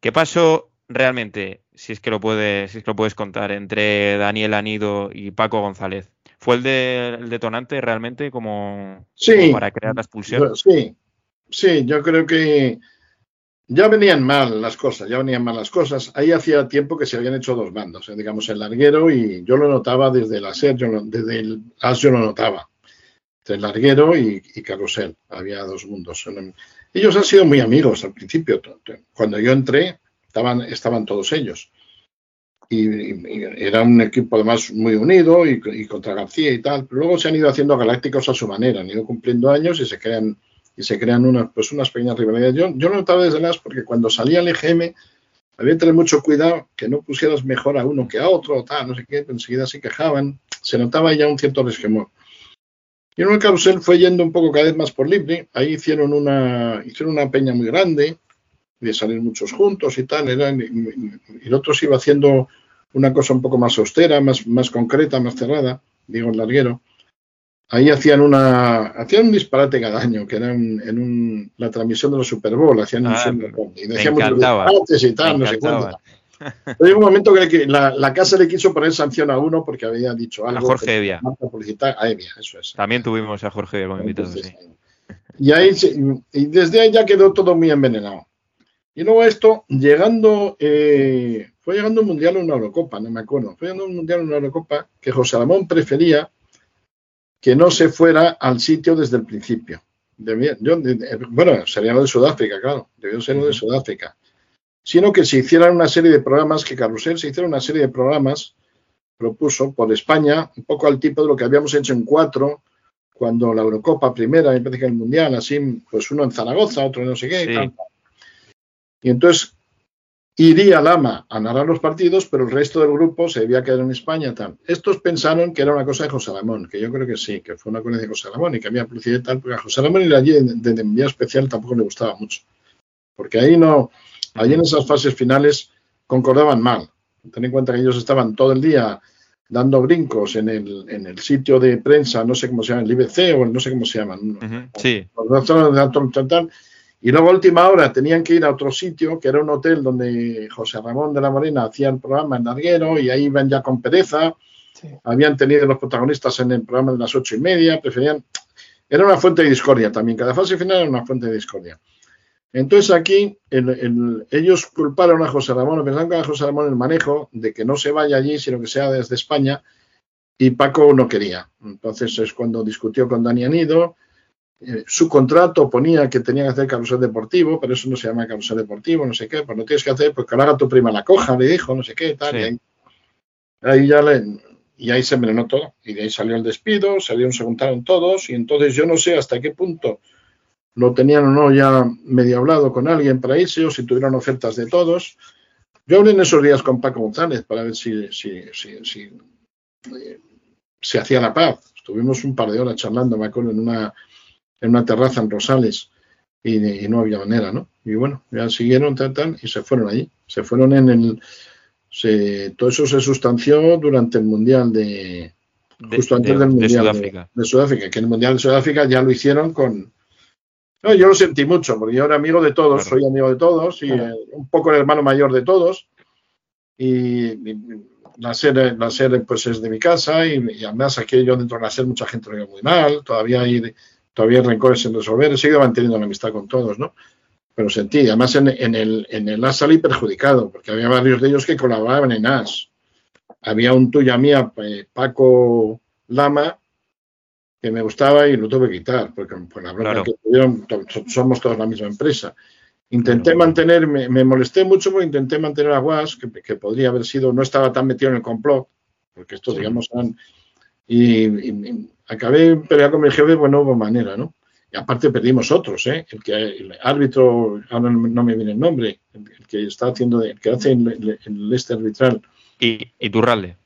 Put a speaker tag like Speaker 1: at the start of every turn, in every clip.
Speaker 1: ¿Qué pasó realmente, si es que lo puedes, si es que lo puedes contar, entre Daniel Anido y Paco González? ¿Fue el, de, el detonante realmente como,
Speaker 2: Sí.
Speaker 1: como para crear la expulsión?
Speaker 2: Sí, sí, yo creo que ya venían mal las cosas, ya venían mal las cosas. Ahí hacía tiempo que se habían hecho dos bandos, eh, digamos el larguero y yo lo notaba desde la SER, yo lo- desde el AS yo lo notaba. Entre el larguero y, y Carrusel, había dos mundos. Ellos han sido muy amigos al principio. Cuando yo entré, estaban, estaban todos ellos. Y, era un equipo además muy unido y, contra García y tal. Pero luego se han ido haciendo galácticos a su manera, han ido cumpliendo años y se crean y se crean unas, pues unas pequeñas rivalidades. Yo, yo notaba desde las porque cuando salía el EGM había que tener mucho cuidado que no pusieras mejor a uno que a otro, tal, no sé qué, enseguida se quejaban, se notaba ya un cierto resquemor. Y en el carrusel fue yendo un poco cada vez más por libre, ahí hicieron una, hicieron una peña muy grande, de salir muchos juntos y tal, eran, y, el otro se iba haciendo una cosa un poco más austera, más, más concreta, más cerrada, digo el larguero. Ahí hacían una hacían un disparate cada año, que era en, en un, la transmisión de la Super Bowl, hacían un
Speaker 1: Ah,
Speaker 2: Super Bowl, y
Speaker 1: me
Speaker 2: decían muchos disparates y tal,
Speaker 1: me
Speaker 2: no sé cuánto. Llegó un momento que, la, la casa le quiso poner sanción a uno porque había dicho algo.
Speaker 1: A Jorge Evia.
Speaker 2: a Evia, eso es.
Speaker 1: También tuvimos a Jorge como invitado, sí.
Speaker 2: Y, ahí, y desde ahí ya quedó todo muy envenenado. Y luego esto, llegando, eh, fue llegando un mundial o una Eurocopa, no me acuerdo. Fue llegando un mundial o una Eurocopa que José Ramón prefería que no se fuera al sitio desde el principio. Debía- yo- de- bueno, sería lo de Sudáfrica, claro, debió ser lo de Sudáfrica. Sino que se hicieran una serie de programas, que Carrusel se hiciera una serie de programas, propuso por España, un poco al tipo de lo que habíamos hecho en cuatro, cuando la Eurocopa primera, me parece que el Mundial, así, pues uno en Zaragoza, otro en no sé qué, y tal. Y entonces iría Lama a narrar los partidos, pero el resto del grupo se debía quedar en España. Tal. Estos pensaron que era una cosa de José Ramón, que yo creo que sí, que fue una cosa de José Ramón y que había publicidad y tal, porque a José Ramón ir allí de, de especial tampoco le gustaba mucho. Porque ahí no, allí en esas fases finales concordaban mal. Ten en cuenta que ellos estaban todo el día dando brincos en el, en el sitio de prensa, no sé cómo se llama, el IBC o el no sé cómo se llaman.
Speaker 1: Ujú, Sí,
Speaker 2: Los dos de alto tal, y luego a última hora tenían que ir a otro sitio, que era un hotel donde José Ramón de la Morena hacía el programa en Larguero, y ahí iban ya con pereza. Habían tenido los protagonistas en el programa de las ocho y media, preferían. Era una fuente de discordia también, cada fase final era una fuente de discordia. Entonces aquí el- el- ellos culparon a José Ramón, o pensaban que a José Ramón el manejo de que no se vaya allí, sino que sea desde España, y Paco no quería. Entonces es cuando discutió con Dani Anido, eh, su contrato ponía que tenía que hacer carrusel deportivo, pero eso no se llama carrusel deportivo, no sé qué, pues no tienes que hacer, pues que lo haga tu prima la coja, le dijo, no sé qué, tal,
Speaker 1: Sí.
Speaker 2: y ahí, ahí ya le, y ahí se envenenó todo, y de ahí salió el despido, salieron, se juntaron todos, y entonces yo no sé hasta qué punto lo tenían o no ya medio hablado con alguien para irse, o si tuvieron ofertas de todos. Yo hablé en esos días con Paco González para ver si, si, si, si, eh, se hacía la paz. Estuvimos un par de horas charlando, me acuerdo, en una, en una terraza en Rosales y, y no había manera, ¿no? Y bueno, ya siguieron, tal, tal, y se fueron allí. Se fueron en el. Se, todo eso se sustanció durante el Mundial de.
Speaker 1: de,
Speaker 2: Justo antes
Speaker 1: de-
Speaker 2: del
Speaker 1: de
Speaker 2: Mundial
Speaker 1: Sudáfrica.
Speaker 2: de Sudáfrica, que en el Mundial de Sudáfrica ya lo hicieron con. No, yo lo sentí mucho, porque yo era amigo de todos,
Speaker 1: Claro.
Speaker 2: soy amigo de todos, y
Speaker 1: Claro.
Speaker 2: eh, un poco el hermano mayor de todos. Y, y serie, la serie pues es de mi casa, y, y además aquí yo dentro de la serie mucha gente lo veo muy mal, todavía hay, todavía hay rencores sin resolver, he seguido manteniendo la amistad con todos, ¿no? Pero sentí, además en, en el, en el AS salí perjudicado, porque había varios de ellos que colaboraban en AS. Había un tuya mía, eh, Paco Lama, que me gustaba y lo tuve que quitar, porque por la bronca
Speaker 1: Claro.
Speaker 2: que tuvieron, somos todos la misma empresa. Intenté mantener, me, me molesté mucho porque intenté mantener a Guas, que, que podría haber sido, no estaba tan metido en el complot, porque estos,
Speaker 1: Sí.
Speaker 2: digamos, eran. Y, y- y acabé peleando con mi jefe, pues no hubo manera, ¿no? Y aparte perdimos otros, ¿eh? El que el árbitro, ahora no me viene el nombre, el, el que está haciendo, el que hace el, el- el este arbitral.
Speaker 1: Y, y Turralde.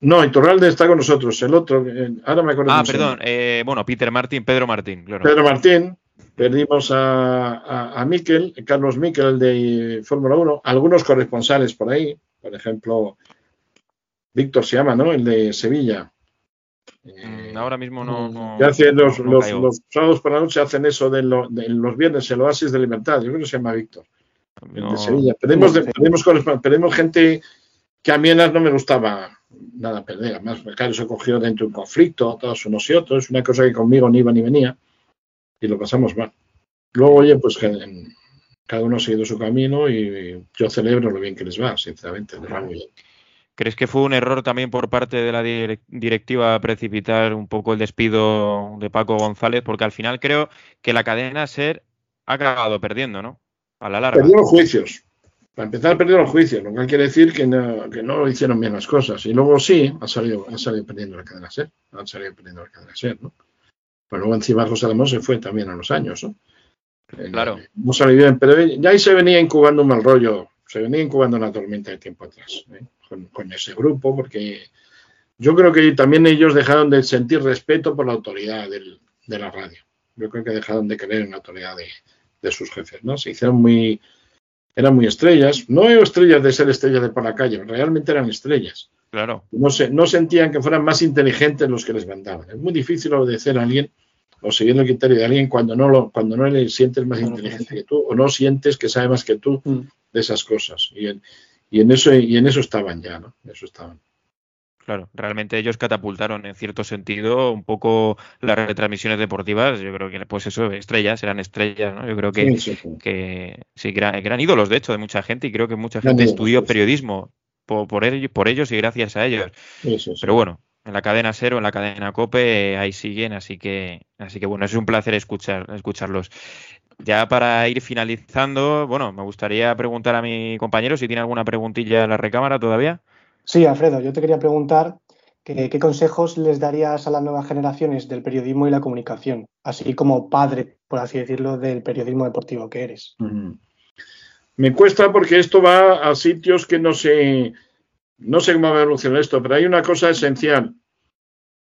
Speaker 2: No, Iturralde está con nosotros, el otro, eh, ahora me acuerdo.
Speaker 1: Ah, perdón. eh, bueno, Peter Martín, Pedro Martín, claro.
Speaker 2: Pedro Martín, perdimos a, a, a Miquel, Carlos Miquel, el de Fórmula 1, algunos corresponsales por ahí, por ejemplo, Víctor se llama, ¿no? El de Sevilla. Eh,
Speaker 1: Mm, Ahora mismo no. no-
Speaker 2: que hace los,
Speaker 1: no- no
Speaker 2: los, sábados por la noche hacen eso de, lo- de los viernes, el oasis de libertad, yo creo que se llama Víctor. de Sevilla. Perdemos, gente que a mí no me gustaba nada perder. Además, claro, se cogió dentro de un conflicto, todos unos y otros, una cosa que conmigo ni iba ni venía, y lo pasamos mal. Luego, oye, pues cada uno ha seguido su camino y yo celebro lo bien que les va, sinceramente, les va muy bien.
Speaker 1: ¿Crees que fue un error también por parte de la directiva precipitar un poco el despido de Paco González? Porque al final creo que la cadena SER ha acabado perdiendo, ¿no? A la larga.
Speaker 2: Perdió los juicios. Para empezar, perdió los juicios, lo cual quiere decir que no, que no hicieron bien las cosas. Y luego sí, ha salido, ha salido perdiendo la cadena SER. Han salido perdiendo la cadena SER, ¿no? Pero luego encima José Ramón se fue también a los años, ¿no?
Speaker 1: Claro.
Speaker 2: No salido bien, pero ya ahí se venía incubando un mal rollo, se venía incubando una tormenta de tiempo atrás. ¿eh? con, ese grupo, porque yo creo que también ellos dejaron de sentir respeto por la autoridad de la radio. Yo creo que dejaron de creer en la autoridad de, sus jefes, ¿no? Se hicieron muy, eran muy estrellas, no estrellas de ser estrellas de por la calle, realmente eran estrellas.
Speaker 1: Claro.
Speaker 2: No, se, no sentían que fueran más inteligentes los que les mandaban. Es muy difícil obedecer a alguien o seguir el criterio de alguien cuando no lo, cuando no le sientes más inteligente que tú o no sientes que sabe más que tú mm. de esas cosas. Y, y en eso, y en eso estaban ya, ¿no? Eso estaban.
Speaker 1: Claro, realmente ellos catapultaron en cierto sentido un poco las retransmisiones deportivas. Yo creo que, pues eso, estrellas, eran estrellas, ¿no? Yo creo que sí, que, sí, eran, ídolos, de hecho, de mucha gente y creo que mucha gente estudió periodismo por, por, ellos, por ellos y gracias a ellos. Pero bueno, en la cadena Cero, en la cadena Cope, ahí siguen, así que, así que bueno, es un placer escuchar, escucharlos. Ya para ir finalizando, bueno, me gustaría preguntar a mi compañero si tiene alguna preguntilla en la recámara todavía.
Speaker 3: Sí, Alfredo, yo te quería preguntar qué consejos les darías a las nuevas generaciones del periodismo y la comunicación, así como padre, por así decirlo, del periodismo deportivo que eres.
Speaker 2: Me cuesta porque esto va a sitios que no sé, no sé cómo va a evolucionar esto, pero hay una cosa esencial,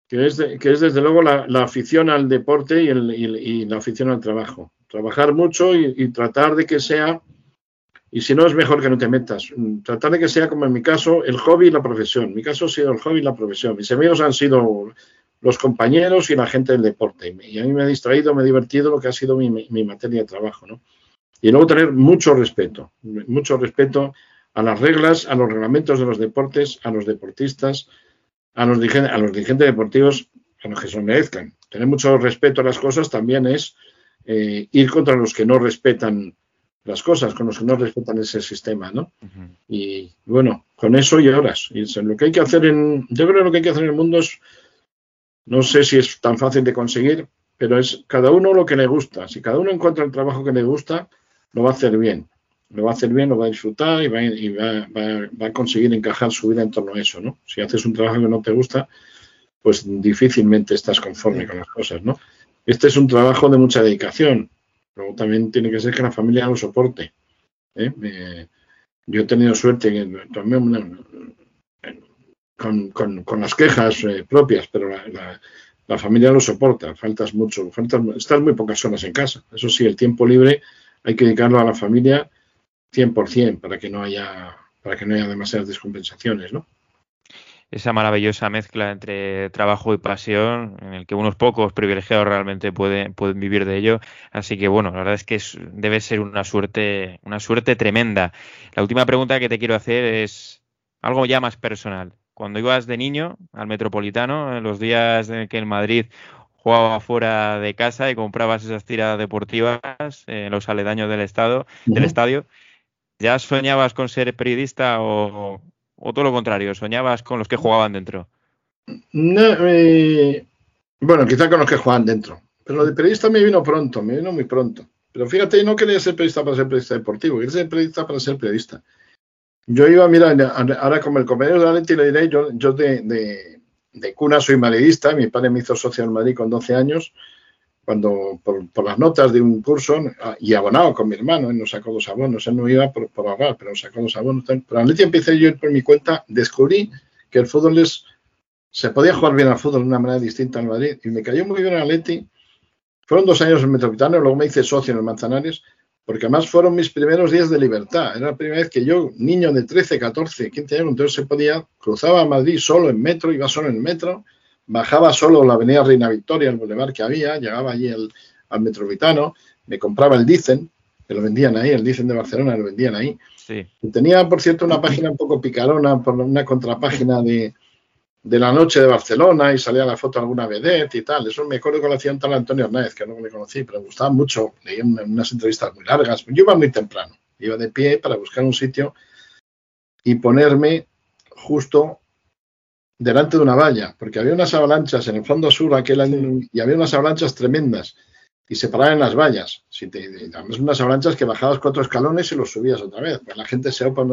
Speaker 2: que es, que es desde luego la, afición al deporte y, y la afición al trabajo trabajar mucho y, tratar de que sea, y si no es mejor que no te metas, mm, tratar de que sea como en mi caso, el hobby y la profesión. mi caso ha sido el hobby y la profesión. Mis amigos han sido los compañeros y la gente del deporte. Y a mí me ha distraído, me ha divertido lo que ha sido mi, materia de trabajo. ¿no? Y luego tener mucho respeto, mucho respeto a las reglas, a los reglamentos de los deportes, a los deportistas, a los, a los dirigentes deportivos, a los que se merezcan. Tener mucho respeto a las cosas también es eh, ir contra los que no respetan las cosas, con los que no respetan ese sistema, ¿no? Y bueno, con eso y horas. Y lo que hay que hacer en, yo creo que lo que hay que hacer en el mundo es, no sé si es tan fácil de conseguir, pero es cada uno lo que le gusta. Si cada uno encuentra el trabajo que le gusta, lo va a hacer bien. Lo va a hacer bien, lo va a disfrutar y va, va a conseguir encajar su vida en torno a eso, ¿no? Si haces un trabajo que no te gusta, pues difícilmente estás conforme con las cosas, ¿no? Este es un trabajo de mucha dedicación. Luego también tiene que ser que la familia lo soporte. ¿eh? yo he tenido suerte también con, las quejas eh, propias, pero la, familia lo soporta. Faltas mucho, faltas, estás muy pocas horas en casa. Eso sí, el tiempo libre hay que dedicarlo a la familia 100% para que no haya para que no haya demasiadas descompensaciones, ¿no?
Speaker 1: Esa maravillosa mezcla entre trabajo y pasión, en el que unos pocos privilegiados realmente pueden, pueden vivir de ello. Así que bueno, la verdad es que debe ser una suerte, una suerte tremenda. La última pregunta que te quiero hacer es algo ya más personal. Cuando ibas de niño al Metropolitano, en los días en que en Madrid jugaba fuera de casa y comprabas esas tiradas deportivas en los aledaños del estado, del estadio, ¿ya soñabas con ser periodista o, ¿O todo lo contrario? ¿Soñabas con los que jugaban dentro?
Speaker 2: Eh, bueno, quizá con los que jugaban dentro. Pero lo de periodista me vino pronto, me vino muy pronto. Pero fíjate, no quería ser periodista para ser periodista deportivo, quería ser periodista para ser periodista. Yo iba, mira, ahora como el compañero de la le diré, yo, yo de, de, cuna soy madridista, mi padre me hizo socio en Madrid con 12 años, cuando por, las notas de un curso ah, y abonado con mi hermano, él nos sacó dos abonos, él no iba por, por ahogar, pero sacó dos abonos. Pero Atleti empecé yo por mi cuenta, descubrí que el fútbol es, se podía jugar bien al fútbol de una manera distinta en Madrid y me cayó muy bien Atleti. Fueron dos años en Metropolitano, luego me hice socio en el Manzanares, porque además fueron mis primeros días de libertad. Era la primera vez que yo, niño de 13, 14, 15 años, entonces se podía, cruzaba a Madrid solo en metro, iba solo en metro, bajaba solo la avenida Reina Victoria, el bulevar que había, llegaba allí al, al Metropolitano, me compraba el Dicen, que lo vendían ahí, el Dicen de Barcelona lo vendían ahí.
Speaker 1: Sí.
Speaker 2: Tenía, por cierto, una página un poco picarona, por una contrapágina de, de la noche de Barcelona y salía la foto de alguna vedette y tal. Eso me acuerdo que lo hacía un tal Antonio Hernández, que no le conocí, pero me gustaba mucho. Leía unas entrevistas muy largas. Yo iba muy temprano, iba de pie para buscar un sitio y ponerme justo delante de una valla, porque había unas avalanchas en el fondo sur aquel año y había unas avalanchas tremendas y se paraban en las vallas. Si te, además unas avalanchas que bajabas cuatro escalones y los subías otra vez. Pues la gente se opa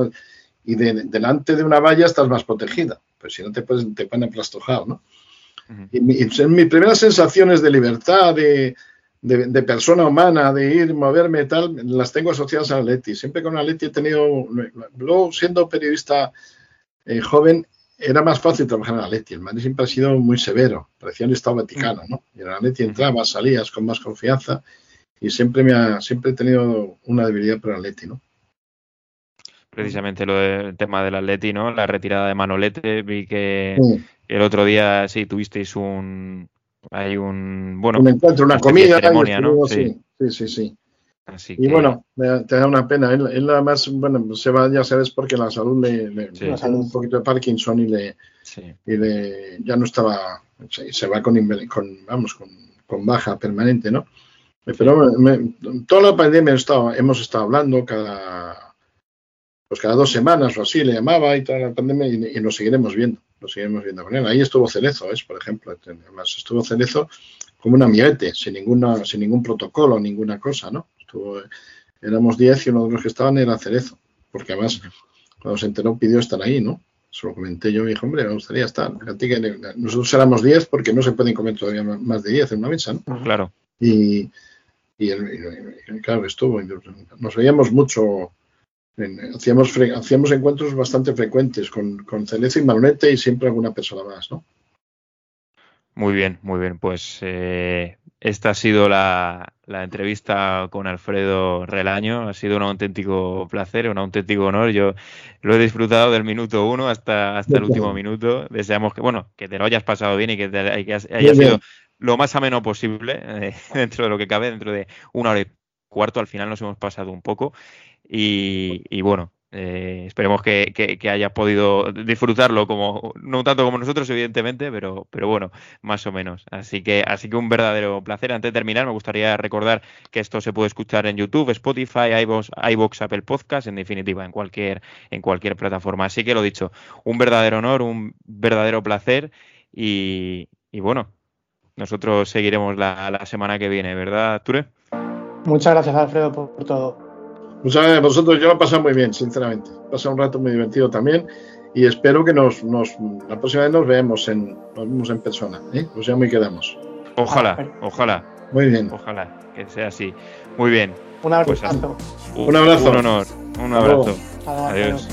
Speaker 2: y delante de una valla estás más protegida. Pues si no te, puedes, te ponen aplastojado, ¿no? y, mis primeras sensaciones de libertad, de, de, persona humana, de ir, moverme tal, las tengo asociadas a Leti. Siempre con Leti he tenido, luego siendo periodista eh, joven, era más fácil trabajar en Leti. El Madrid siempre ha sido muy severo, parecía un Estado Vaticano, ¿no? Y en Leti entrabas, salías con más confianza y siempre me ha, siempre he tenido una debilidad por Leti, ¿no?
Speaker 1: Precisamente lo del tema del Atleti, ¿no? La retirada de Manolete, vi que el otro día sí tuvisteis un, hay un, bueno,
Speaker 2: un encuentro, una comida, ceremonia, ¿no? Sí, sí, sí. sí. Así y bueno, te da una pena. Él, además, bueno, se va, ya sabes, porque la salud le, le un poquito de Parkinson y le, y le ya no estaba, se, va con, con vamos, con, con, baja permanente, ¿no? Pero toda la pandemia hemos estado, hemos estado hablando cada, pues cada dos semanas o así le llamaba y toda la pandemia y, y nos seguiremos viendo lo seguimos viendo con él. Ahí estuvo Cerezo, ¿es? por ejemplo. Además, estuvo Cerezo como una miete, sin, ninguna, sin ningún protocolo, ninguna cosa, ¿no? Estuvo, éramos 10 y uno de los que estaban era Cerezo, porque además, cuando se enteró, pidió estar ahí, ¿no? Se lo comenté yo y dije, hombre, me gustaría estar. nosotros éramos 10 porque no se pueden comer todavía más de 10 en una mesa, ¿no?
Speaker 1: Claro.
Speaker 2: Y, y, claro, estuvo. Nos veíamos mucho hacíamos, hacíamos encuentros bastante frecuentes con, con Cenezo y Manolete y siempre alguna persona más, ¿no?
Speaker 1: Muy bien, muy bien. Pues eh, esta ha sido la, entrevista con Alfredo Relaño. Ha sido un auténtico placer, un auténtico honor. Yo lo he disfrutado del minuto uno hasta, hasta el último minuto. Deseamos que, bueno, que te lo hayas pasado bien y que, haya sido lo más ameno posible eh, dentro de lo que cabe, dentro de una hora y cuarto. Al final nos hemos pasado un poco. Y, bueno, eh, esperemos que, hayas podido disfrutarlo como no tanto como nosotros evidentemente pero pero bueno más o menos. Así que así que un verdadero placer. Antes de terminar me gustaría recordar que esto se puede escuchar en YouTube Spotify iVoox, iVoox Apple Podcast en definitiva en cualquier en cualquier plataforma. Así que lo dicho un verdadero honor un verdadero placer y, bueno nosotros seguiremos la, la semana que viene verdad Ture
Speaker 3: muchas gracias Alfredo por todo
Speaker 2: Muchas gracias a vosotros. Yo lo he pasado muy bien, sinceramente. He pasado un rato muy divertido también y espero que nos, nos la próxima vez nos veamos en, nos vemos en persona. ¿eh? Nos llamo y quedamos.
Speaker 1: Ojalá, ojalá.
Speaker 2: Muy bien.
Speaker 1: Ojalá que sea así. Muy bien.
Speaker 3: Un abrazo.
Speaker 2: Pues un abrazo.
Speaker 1: Un honor. Un abrazo. Adiós.